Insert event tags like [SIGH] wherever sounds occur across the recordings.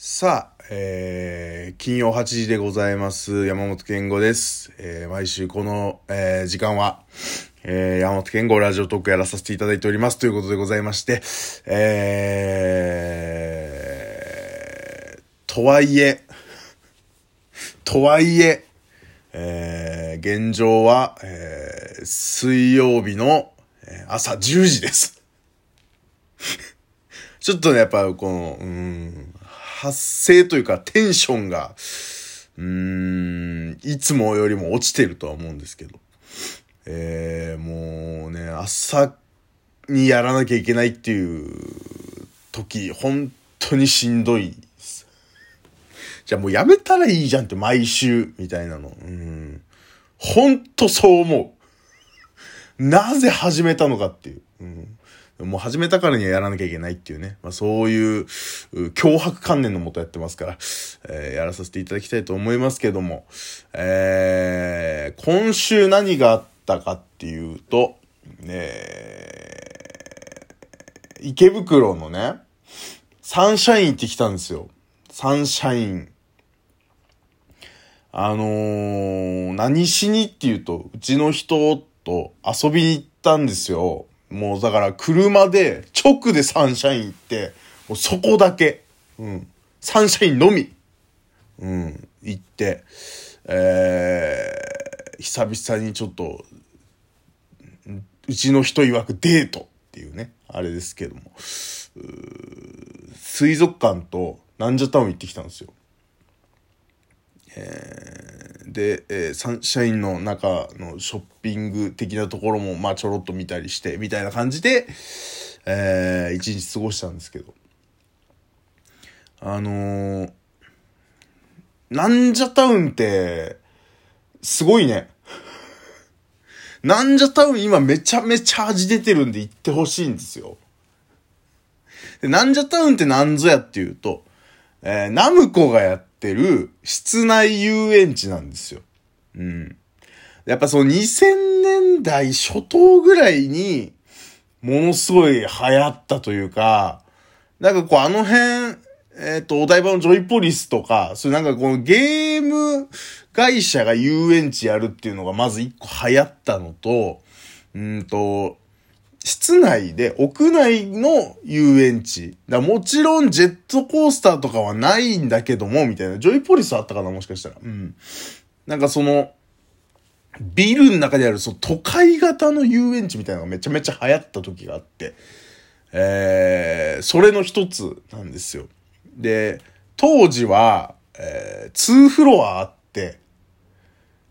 さあ、えー、金曜8時でございます。山本健吾です。えー、毎週この、えー、時間は、えー、山本健吾ラジオトークやらさせていただいております。ということでございまして、えー、とはいえ、とはいえ、えー、現状は、えー、水曜日の朝10時です。[LAUGHS] ちょっとね、やっぱこの、うん、発声というかテンションが、うーん、いつもよりも落ちてるとは思うんですけど。えー、もうね、朝にやらなきゃいけないっていう時、本当にしんどいです。じゃあもうやめたらいいじゃんって毎週、みたいなの。うん。本当そう思う。なぜ始めたのかっていう。うんもう始めたからにはやらなきゃいけないっていうね。まあそういう脅迫観念のもとやってますから、えーやらさせていただきたいと思いますけども、えー今週何があったかっていうと、え池袋のね、サンシャイン行ってきたんですよ。サンシャイン。あのー、何しにっていうと、うちの人と遊びに行ったんですよ。もうだから車で直でサンシャイン行って、もうそこだけ。うん。サンシャインのみ。うん。行って、えー、久々にちょっと、うちの人曰くデートっていうね、あれですけども、水族館とナンジャタウン行ってきたんですよ。で、えーサンシャインの中のショッピング的なところも、まあちょろっと見たりして、みたいな感じで、えー一日過ごしたんですけど。あのー、ナンジャタウンって、すごいね。ナンジャタウン今めちゃめちゃ味出てるんで行ってほしいんですよ。で、ナンジャタウンって何ぞやっていうと、えーナムコがやってる室内遊園地なんですよ。うん。やっぱその2000年代初頭ぐらいに、ものすごい流行ったというか、なんかこうあの辺、えっ、と、お台場のジョイポリスとか、そういうなんかこのゲーム会社が遊園地やるっていうのがまず一個流行ったのと、うんと、室内で、屋内の遊園地。だもちろんジェットコースターとかはないんだけども、みたいな。ジョイポリスあったかなもしかしたら。うん。なんかその、ビルの中である、その都会型の遊園地みたいなのがめちゃめちゃ流行った時があって、えー、それの一つなんですよ。で、当時は、えー、2フロアあって、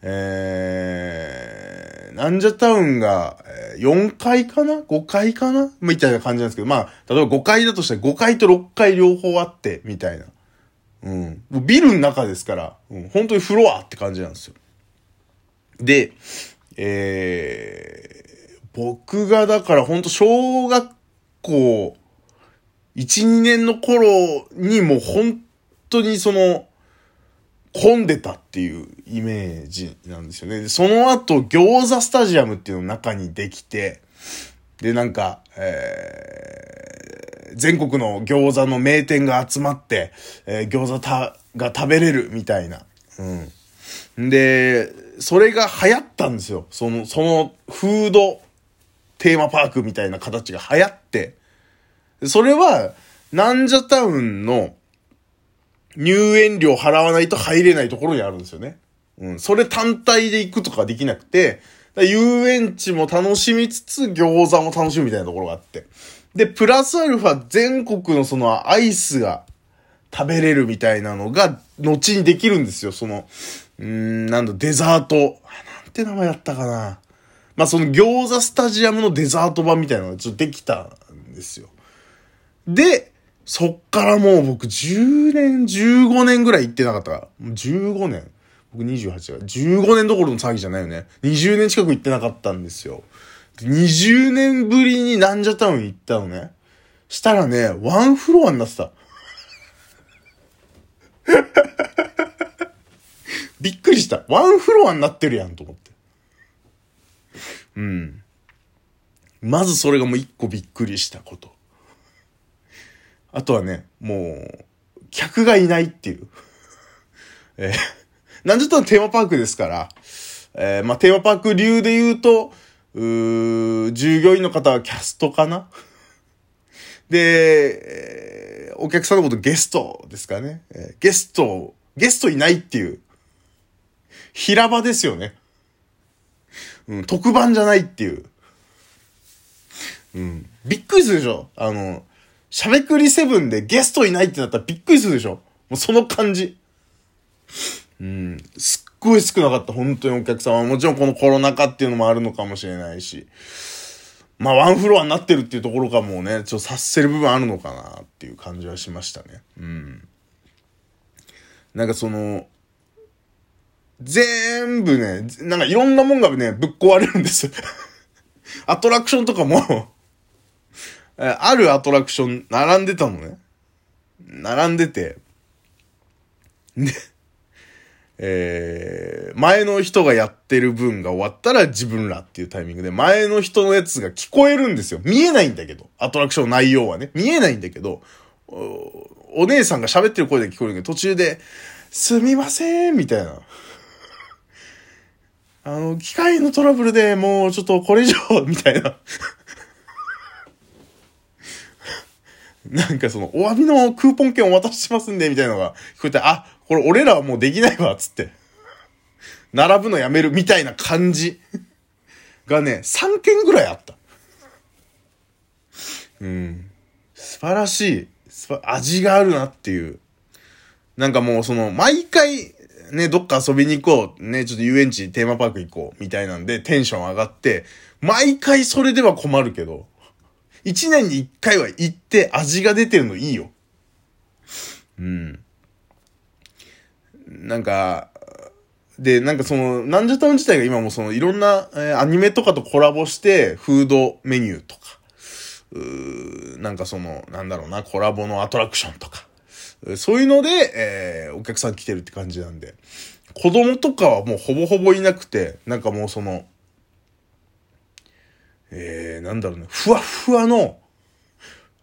えー、なんじゃタウンが、えー4階かな ?5 階かな？みたいな感じなんですけど、まあ、例えば5階だとしたら5階と6階両方あって、みたいな。うん。ビルの中ですから、うん、本当にフロアって感じなんですよ。で、えー、僕がだから本当小学校1、2年の頃にもう本当にその、混んでたっていうイメージなんですよね。その後、餃子スタジアムっていうの中にできて、で、なんか、えー、全国の餃子の名店が集まって、えー餃子たが食べれるみたいな。うん。で、それが流行ったんですよ。その、その、フードテーマパークみたいな形が流行って。それは、なんじゃタウンの入園料払わないと入れないところにあるんですよね。うん。それ単体で行くとかできなくて、遊園地も楽しみつつ餃子も楽しむみたいなところがあって。で、プラスアルファ全国のそのアイスが食べれるみたいなのが、後にできるんですよ。その、うーん、なんだ、デザート。なんて名前だったかな。まあ、その餃子スタジアムのデザート版みたいなのがちょっとできたんですよ。で、そっからもう僕10年、15年ぐらい行ってなかったから。15年。僕28だ。15年どころの騒ぎじゃないよね。20年近く行ってなかったんですよ。20年ぶりにナンジャタウン行ったのね。したらね、ワンフロアになってた。[LAUGHS] びっくりした。ワンフロアになってるやんと思って。うん。まずそれがもう一個びっくりしたこと。あとはね、もう、客がいないっていう。[LAUGHS] えー、なんちょっとテーマパークですから、えー、まあ、テーマパーク流で言うと、う従業員の方はキャストかな？[LAUGHS] で、えー、お客さんのことゲストですかね？えー、ゲスト、ゲストいないっていう。平場ですよね。うん、特番じゃないっていう。うん。びっくりするでしょ？あの、しゃべくりセブンでゲストいないってなったらびっくりするでしょもうその感じ。うん。すっごい少なかった、本当にお客さんは。もちろんこのコロナ禍っていうのもあるのかもしれないし。まあ、ワンフロアになってるっていうところかもね、ちょっと察せる部分あるのかなっていう感じはしましたね。うん。なんかその、全部ね、なんかいろんなもんがね、ぶっ壊れるんです [LAUGHS] アトラクションとかもあるアトラクション、並んでたのね。並んでて。で、えー、前の人がやってる分が終わったら自分らっていうタイミングで、前の人のやつが聞こえるんですよ。見えないんだけど。アトラクション内容はね。見えないんだけど、おお姉さんが喋ってる声で聞こえるけど、途中で、すみません、みたいな。あの、機械のトラブルでもうちょっとこれ以上、みたいな。なんかその、お詫びのクーポン券お渡ししますんで、みたいなのが聞こえて、あ、これ俺らはもうできないわ、つって。並ぶのやめるみたいな感じがね、3件ぐらいあった。うん。素晴らしい。味があるなっていう。なんかもうその、毎回、ね、どっか遊びに行こう。ね、ちょっと遊園地、テーマパーク行こう。みたいなんで、テンション上がって、毎回それでは困るけど、一年に一回は行って味が出てるのいいよ。うん。なんか、で、なんかその、なんじゃタウン自体が今もその、いろんな、えー、アニメとかとコラボして、フードメニューとか、うなんかその、なんだろうな、コラボのアトラクションとか、そういうので、えー、お客さん来てるって感じなんで、子供とかはもうほぼほぼいなくて、なんかもうその、えー、なんだろうね、ふわふわの、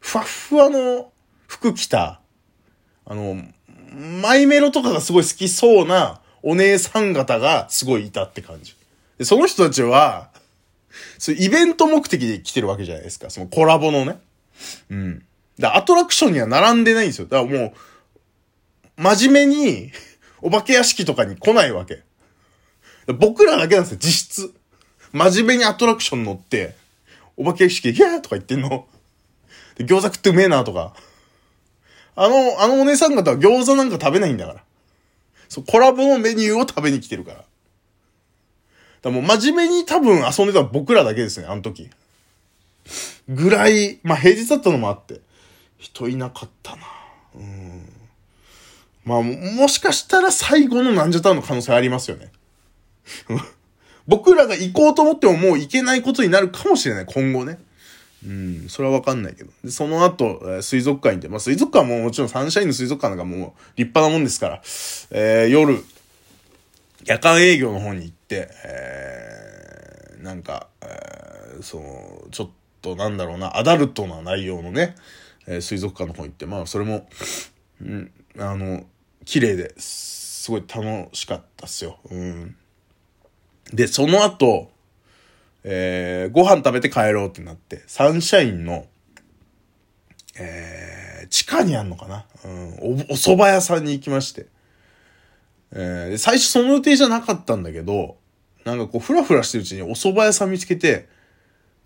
ふわふわの服着た、あの、マイメロとかがすごい好きそうなお姉さん方がすごいいたって感じ。で、その人たちは、そうイベント目的で来てるわけじゃないですか。そのコラボのね。うん。だアトラクションには並んでないんですよ。だからもう、真面目に、お化け屋敷とかに来ないわけ。僕らだけなんですよ、実質。真面目にアトラクション乗って、お化け屋敷で、ヒャーとか言ってんの。で、餃子食ってうめえなとか。あの、あのお姉さん方は餃子なんか食べないんだから。そう、コラボのメニューを食べに来てるから。だからもう真面目に多分遊んでた僕らだけですね、あの時。ぐらい、まあ平日だったのもあって。人いなかったな。うん。まあ、もしかしたら最後のなんじゃたの可能性ありますよね。僕らが行こうと思ってももう行けないことになるかもしれない、今後ね。うん、それはわかんないけど。で、その後、えー、水族館行って、まあ、水族館ももちろんサンシャインの水族館なんかもう立派なもんですから、えー、夜、夜間営業の方に行って、えー、なんか、えー、その、ちょっとなんだろうな、アダルトな内容のね、えー、水族館の方行って、まあ、それも、うん、あの、綺麗で、すごい楽しかったっすよ。うん。で、その後、えー、ご飯食べて帰ろうってなって、サンシャインの、えー、地下にあんのかな？うん、お、お蕎麦屋さんに行きまして。えー、最初その予定じゃなかったんだけど、なんかこう、ふらふらしてるうちにお蕎麦屋さん見つけて、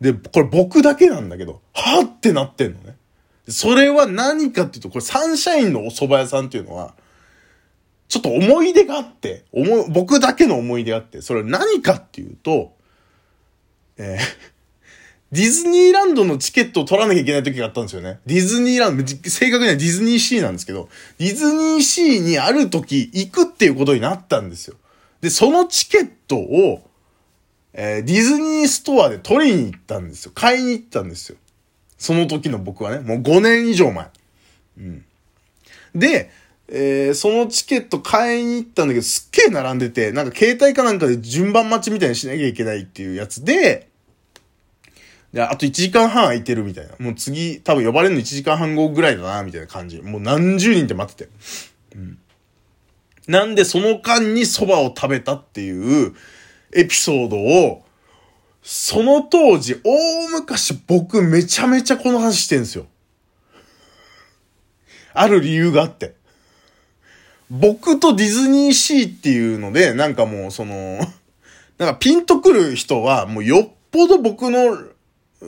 で、これ僕だけなんだけど、はぁってなってんのね。それは何かっていうと、これサンシャインのお蕎麦屋さんっていうのは、ちょっと思い出があって、思僕だけの思い出があって、それは何かっていうと、えー、[LAUGHS] ディズニーランドのチケットを取らなきゃいけない時があったんですよね。ディズニーランド、正確にはディズニーシーなんですけど、ディズニーシーにある時行くっていうことになったんですよ。で、そのチケットを、えー、ディズニーストアで取りに行ったんですよ。買いに行ったんですよ。その時の僕はね、もう5年以上前。うん。で、えー、そのチケット買いに行ったんだけど、すっげえ並んでて、なんか携帯かなんかで順番待ちみたいにしなきゃいけないっていうやつで、で、あと1時間半空いてるみたいな。もう次、多分呼ばれるの1時間半後ぐらいだな、みたいな感じ。もう何十人って待ってて。うん。なんでその間に蕎麦を食べたっていうエピソードを、その当時、大昔僕めちゃめちゃこの話してんすよ。ある理由があって。僕とディズニーシーっていうので、なんかもうその、[LAUGHS] なんかピンとくる人は、もうよっぽど僕のフ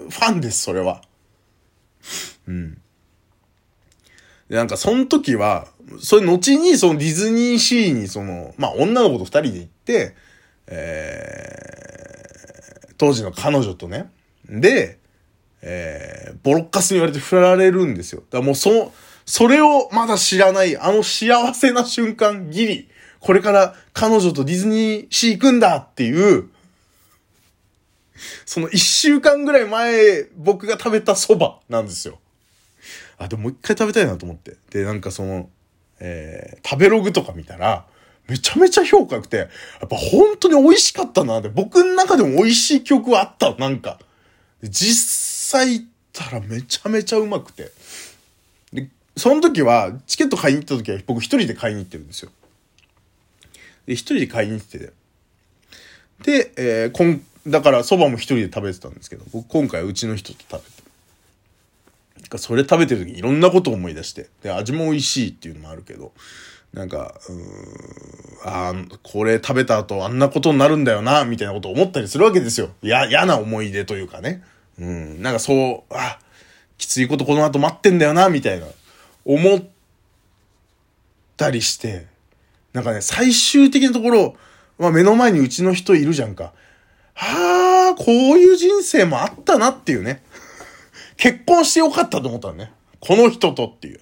ァンです、それは。うん。で、なんかその時は、それ後にそのディズニーシーにその、まあ女の子と二人で行って、えー、当時の彼女とね、で、えー、ボロッカスに言われて振られるんですよ。だからもうその、それをまだ知らない、あの幸せな瞬間、ギリ、これから彼女とディズニーシー行くんだっていう、その一週間ぐらい前、僕が食べた蕎麦なんですよ。あ、でももう一回食べたいなと思って。で、なんかその、えー、食べログとか見たら、めちゃめちゃ評価良くて、やっぱ本当に美味しかったなって、僕の中でも美味しい記憶はあった、なんか。実際行ったらめちゃめちゃうまくて。その時は、チケット買いに行った時は僕一人で買いに行ってるんですよ。で、一人で買いに行ってて。で、えー、こん、だから蕎麦も一人で食べてたんですけど、僕今回うちの人と食べて。それ食べてる時いろんなことを思い出して。で、味も美味しいっていうのもあるけど、なんか、うーん、ああ、これ食べた後あんなことになるんだよな、みたいなことを思ったりするわけですよ。や、嫌な思い出というかね。うん、なんかそう、あ、きついことこの後待ってんだよな、みたいな。思ったりして、なんかね、最終的なところ、まあ目の前にうちの人いるじゃんか。はあ、こういう人生もあったなっていうね。結婚してよかったと思ったのね。この人とっていう。